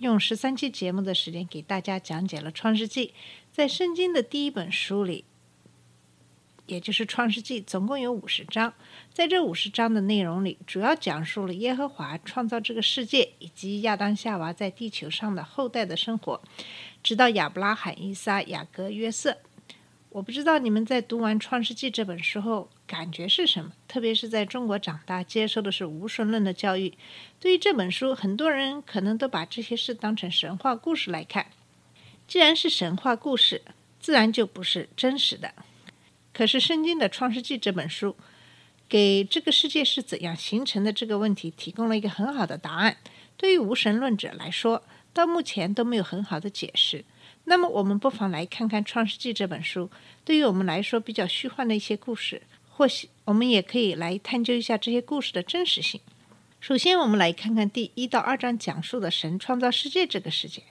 用十三期节目的时间给大家讲解了《创世纪》。在圣经的第一本书里，也就是《创世纪》，总共有五十章。在这五十章的内容里，主要讲述了耶和华创造这个世界以及亚当夏娃在地球上的后代的生活，直到亚伯拉罕、伊撒、雅各、约瑟。我不知道你们在读完《创世纪》这本书后感觉是什么，特别是在中国长大，接受的是无神论的教育。对于这本书，很多人可能都把这些事当成神话故事来看。既然是神话故事，自然就不是真实的。可是，圣经的《创世纪》这本书，给这个世界是怎样形成的这个问题提供了一个很好的答案。对于无神论者来说，到目前都没有很好的解释。那么，我们不妨来看看《创世纪》这本书，对于我们来说比较虚幻的一些故事，或许我们也可以来探究一下这些故事的真实性。首先，我们来看看第一到二章讲述的神创造世界这个世界。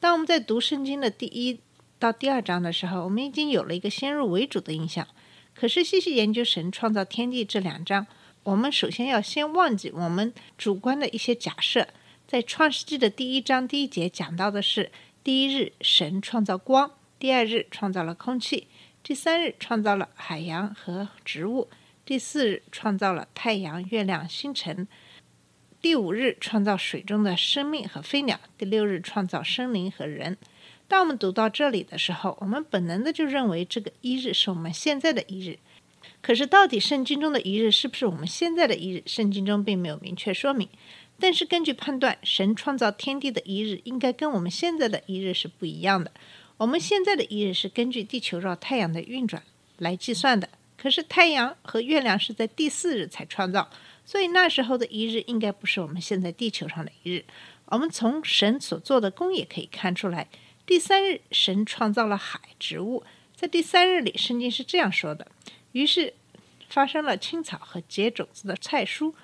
当我们在读圣经的第一到第二章的时候，我们已经有了一个先入为主的印象。可是，细细研究神创造天地这两章，我们首先要先忘记我们主观的一些假设。在创世纪的第一章第一节讲到的是。第一日，神创造光；第二日，创造了空气；第三日，创造了海洋和植物；第四日，创造了太阳、月亮、星辰；第五日，创造水中的生命和飞鸟；第六日，创造生灵和人。当我们读到这里的时候，我们本能的就认为这个一日是我们现在的一日。可是，到底圣经中的一日是不是我们现在的一日？圣经中并没有明确说明。但是根据判断，神创造天地的一日应该跟我们现在的一日是不一样的。我们现在的一日是根据地球绕太阳的运转来计算的，可是太阳和月亮是在第四日才创造，所以那时候的一日应该不是我们现在地球上的一日。我们从神所做的工也可以看出来，第三日神创造了海、植物，在第三日里，圣经是这样说的：于是发生了青草和结种子的菜蔬。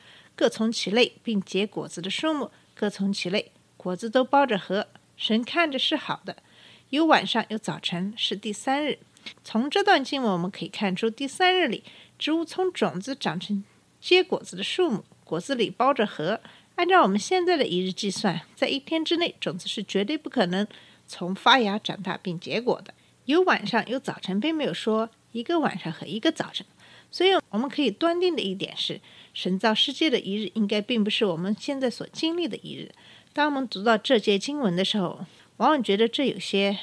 各从其类，并结果子的数目各从其类，果子都包着核。神看着是好的。有晚上，有早晨，是第三日。从这段经文我们可以看出，第三日里，植物从种子长成结果子的数目，果子里包着核。按照我们现在的一日计算，在一天之内，种子是绝对不可能从发芽、长大并结果的。有晚上，有早晨，并没有说一个晚上和一个早晨。所以，我们可以断定的一点是。神造世界的一日，应该并不是我们现在所经历的一日。当我们读到这节经文的时候，往往觉得这有些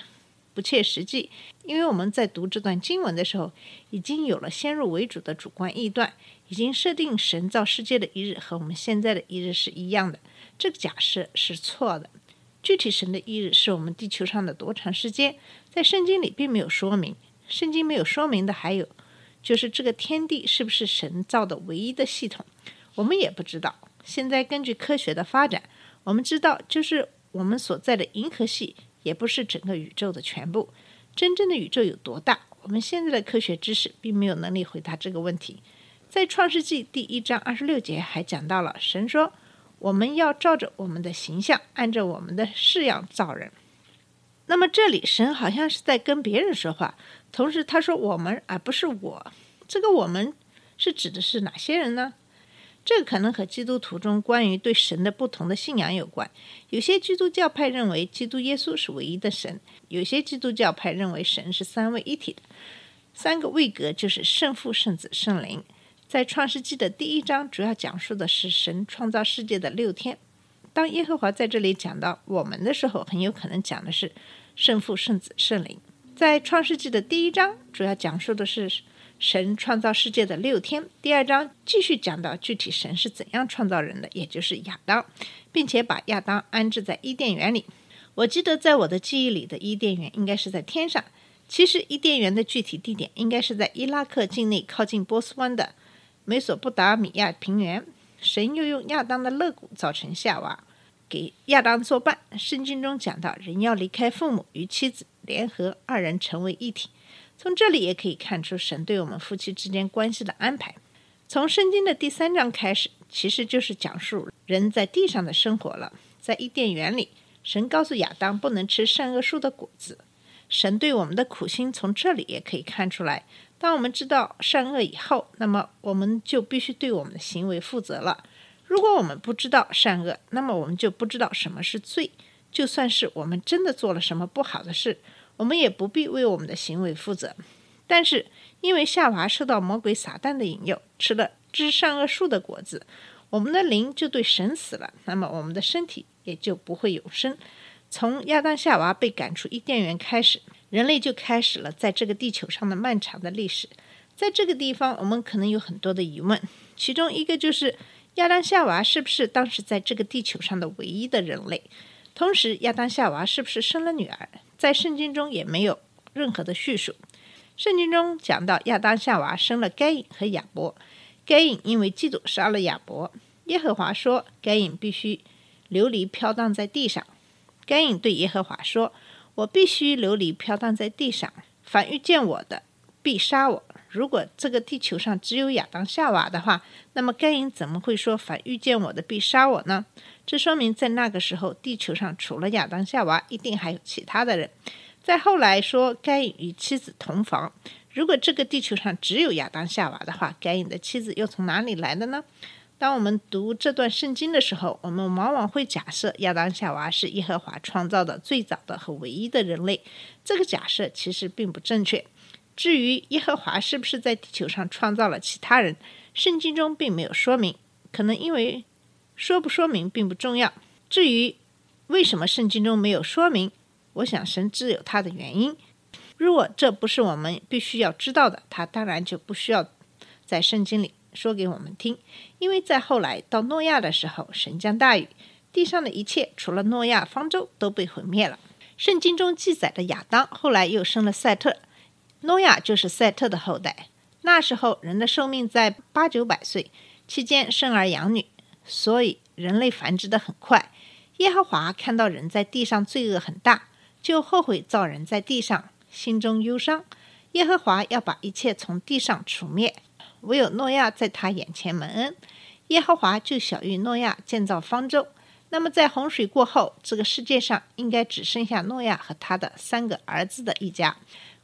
不切实际，因为我们在读这段经文的时候，已经有了先入为主的主观臆断，已经设定神造世界的一日和我们现在的一日是一样的。这个假设是错的。具体神的一日是我们地球上的多长时间，在圣经里并没有说明。圣经没有说明的还有。就是这个天地是不是神造的唯一的系统，我们也不知道。现在根据科学的发展，我们知道，就是我们所在的银河系也不是整个宇宙的全部。真正的宇宙有多大？我们现在的科学知识并没有能力回答这个问题。在创世纪第一章二十六节还讲到了，神说：“我们要照着我们的形象，按照我们的式样造人。”那么这里神好像是在跟别人说话。同时，他说“我们”而不是我。这个“我们”是指的是哪些人呢？这可能和基督徒中关于对神的不同的信仰有关。有些基督教派认为基督耶稣是唯一的神；有些基督教派认为神是三位一体的，三个位格就是圣父、圣子、圣灵。在创世纪的第一章，主要讲述的是神创造世界的六天。当耶和华在这里讲到“我们”的时候，很有可能讲的是圣父、圣子、圣灵。在创世纪的第一章，主要讲述的是神创造世界的六天。第二章继续讲到具体神是怎样创造人的，也就是亚当，并且把亚当安置在伊甸园里。我记得在我的记忆里的伊甸园应该是在天上，其实伊甸园的具体地点应该是在伊拉克境内靠近波斯湾的美索不达米亚平原。神又用亚当的肋骨造成夏娃。给亚当作伴。圣经中讲到，人要离开父母，与妻子联合，二人成为一体。从这里也可以看出神对我们夫妻之间关系的安排。从圣经的第三章开始，其实就是讲述人在地上的生活了。在伊甸园里，神告诉亚当不能吃善恶树的果子。神对我们的苦心从这里也可以看出来。当我们知道善恶以后，那么我们就必须对我们的行为负责了。如果我们不知道善恶，那么我们就不知道什么是罪。就算是我们真的做了什么不好的事，我们也不必为我们的行为负责。但是因为夏娃受到魔鬼撒旦的引诱，吃了知善恶树的果子，我们的灵就对神死了，那么我们的身体也就不会永生。从亚当夏娃被赶出伊甸园开始，人类就开始了在这个地球上的漫长的历史。在这个地方，我们可能有很多的疑问，其中一个就是亚当夏娃是不是当时在这个地球上的唯一的人类？同时，亚当夏娃是不是生了女儿？在圣经中也没有任何的叙述。圣经中讲到亚当夏娃生了该隐和亚伯，该隐因为嫉妒杀了亚伯。耶和华说，该隐必须流离飘荡在地上。该隐对耶和华说：“我必须流离飘荡在地上，凡遇见我的，必杀我。如果这个地球上只有亚当夏娃的话，那么该隐怎么会说凡遇见我的必杀我呢？这说明在那个时候，地球上除了亚当夏娃，一定还有其他的人。再后来说，该隐与妻子同房。如果这个地球上只有亚当夏娃的话，该隐的妻子又从哪里来的呢？”当我们读这段圣经的时候，我们往往会假设亚当夏娃是耶和华创造的最早的和唯一的人类。这个假设其实并不正确。至于耶和华是不是在地球上创造了其他人，圣经中并没有说明。可能因为说不说明并不重要。至于为什么圣经中没有说明，我想神自有他的原因。如果这不是我们必须要知道的，他当然就不需要在圣经里。说给我们听，因为在后来到诺亚的时候，神降大雨，地上的一切除了诺亚方舟都被毁灭了。圣经中记载的亚当后来又生了赛特，诺亚就是赛特的后代。那时候人的寿命在八九百岁，期间生儿养女，所以人类繁殖的很快。耶和华看到人在地上罪恶很大，就后悔造人在地上，心中忧伤。耶和华要把一切从地上除灭。唯有诺亚在他眼前蒙恩，耶和华就小谕诺亚建造方舟。那么在洪水过后，这个世界上应该只剩下诺亚和他的三个儿子的一家。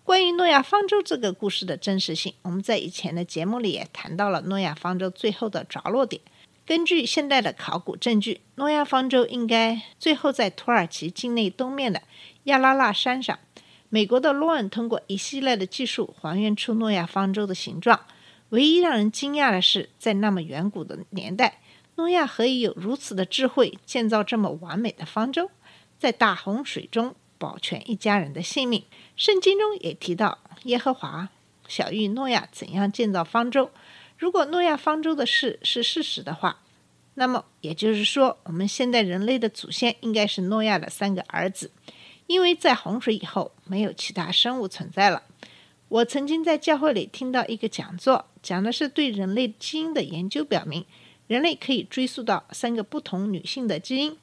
关于诺亚方舟这个故事的真实性，我们在以前的节目里也谈到了诺亚方舟最后的着落点。根据现代的考古证据，诺亚方舟应该最后在土耳其境内东面的亚拉腊山上。美国的洛恩通过一系列的技术还原出诺亚方舟的形状。唯一让人惊讶的是，在那么远古的年代，诺亚何以有如此的智慧，建造这么完美的方舟，在大洪水中保全一家人的性命？圣经中也提到，耶和华小谕诺亚怎样建造方舟。如果诺亚方舟的事是事实的话，那么也就是说，我们现在人类的祖先应该是诺亚的三个儿子，因为在洪水以后，没有其他生物存在了。我曾经在教会里听到一个讲座，讲的是对人类基因的研究，表明人类可以追溯到三个不同女性的基因。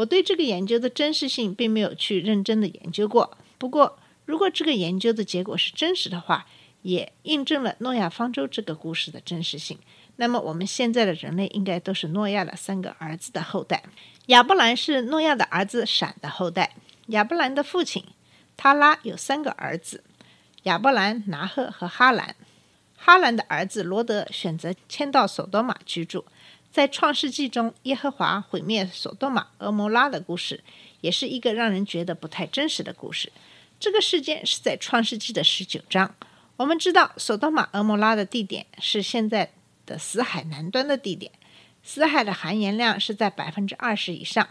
我对这个研究的真实性并没有去认真的研究过。不过，如果这个研究的结果是真实的话，也印证了诺亚方舟这个故事的真实性。那么，我们现在的人类应该都是诺亚的三个儿子的后代。亚伯兰是诺亚的儿子闪的后代。亚伯兰的父亲他拉有三个儿子。亚伯兰、拿赫和哈兰，哈兰的儿子罗德选择迁到索多玛居住。在创世纪中，耶和华毁灭索多玛、俄摩拉的故事，也是一个让人觉得不太真实的故事。这个事件是在创世纪的十九章。我们知道，索多玛、俄摩拉的地点是现在的死海南端的地点，死海的含盐量是在百分之二十以上，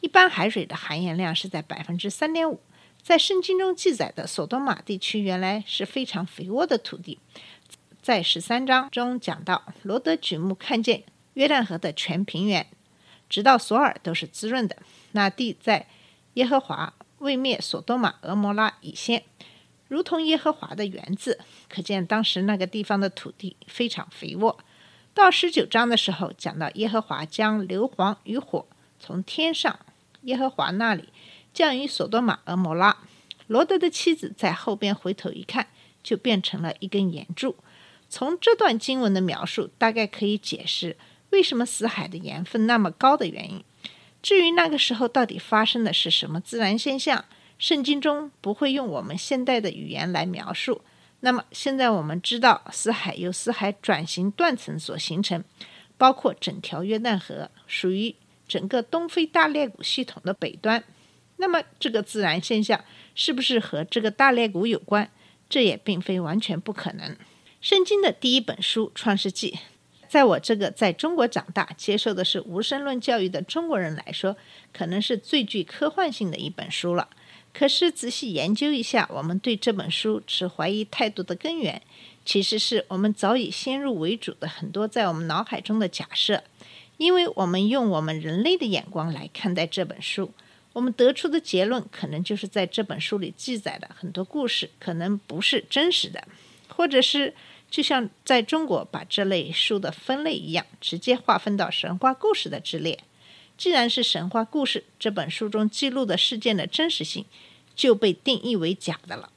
一般海水的含盐量是在百分之三点五。在圣经中记载的索多玛地区原来是非常肥沃的土地，在十三章中讲到，罗德举目看见约旦河的全平原，直到索尔都是滋润的。那地在耶和华未灭索多玛、俄摩拉以先，如同耶和华的园子，可见当时那个地方的土地非常肥沃。到十九章的时候，讲到耶和华将硫磺与火从天上耶和华那里降于索多玛和摩拉。罗德的妻子在后边回头一看，就变成了一根岩柱。从这段经文的描述，大概可以解释为什么死海的盐分那么高的原因。至于那个时候到底发生的是什么自然现象，圣经中不会用我们现代的语言来描述。那么现在我们知道，死海由死海转型断层所形成，包括整条约旦河，属于整个东非大裂谷系统的北端。那么这个自然现象。是不是和这个大裂谷有关？这也并非完全不可能。圣经的第一本书《创世纪》，在我这个在中国长大、接受的是无神论教育的中国人来说，可能是最具科幻性的一本书了。可是仔细研究一下，我们对这本书持怀疑态度的根源，其实是我们早已先入为主的很多在我们脑海中的假设，因为我们用我们人类的眼光来看待这本书。我们得出的结论，可能就是在这本书里记载的很多故事，可能不是真实的，或者是就像在中国把这类书的分类一样，直接划分到神话故事的之列。既然是神话故事，这本书中记录的事件的真实性就被定义为假的了。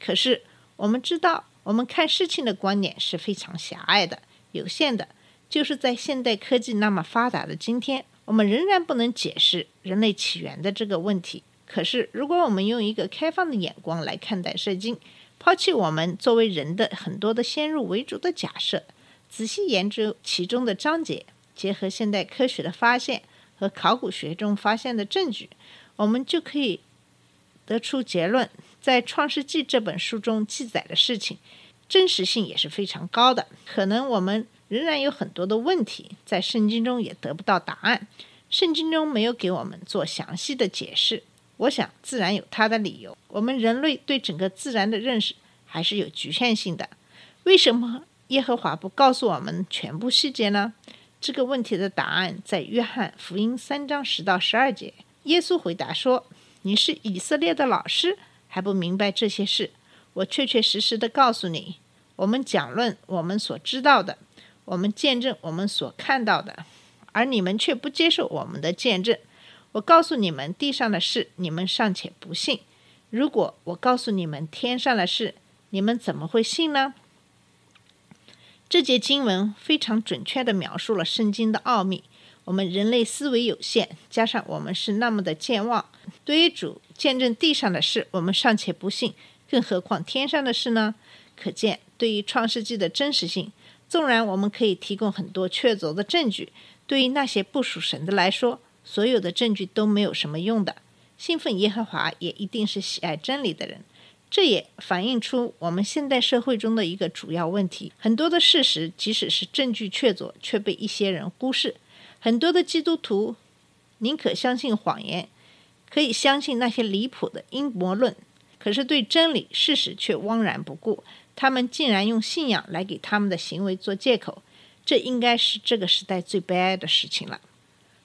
可是我们知道，我们看事情的观点是非常狭隘的、有限的，就是在现代科技那么发达的今天。我们仍然不能解释人类起源的这个问题。可是，如果我们用一个开放的眼光来看待圣经，抛弃我们作为人的很多的先入为主的假设，仔细研究其中的章节，结合现代科学的发现和考古学中发现的证据，我们就可以得出结论：在《创世纪》这本书中记载的事情，真实性也是非常高的。可能我们。仍然有很多的问题，在圣经中也得不到答案。圣经中没有给我们做详细的解释，我想自然有它的理由。我们人类对整个自然的认识还是有局限性的。为什么耶和华不告诉我们全部细节呢？这个问题的答案在约翰福音三章十到十二节。耶稣回答说：“你是以色列的老师，还不明白这些事？我确确实实的告诉你，我们讲论我们所知道的。”我们见证我们所看到的，而你们却不接受我们的见证。我告诉你们地上的事，你们尚且不信；如果我告诉你们天上的事，你们怎么会信呢？这节经文非常准确地描述了圣经的奥秘。我们人类思维有限，加上我们是那么的健忘，对于主见证地上的事，我们尚且不信，更何况天上的事呢？可见，对于创世纪的真实性。纵然我们可以提供很多确凿的证据，对于那些不属神的来说，所有的证据都没有什么用的。信奉耶和华也一定是喜爱真理的人，这也反映出我们现代社会中的一个主要问题：很多的事实，即使是证据确凿，却被一些人忽视。很多的基督徒宁可相信谎言，可以相信那些离谱的阴谋论，可是对真理事实却汪然不顾。他们竟然用信仰来给他们的行为做借口，这应该是这个时代最悲哀的事情了。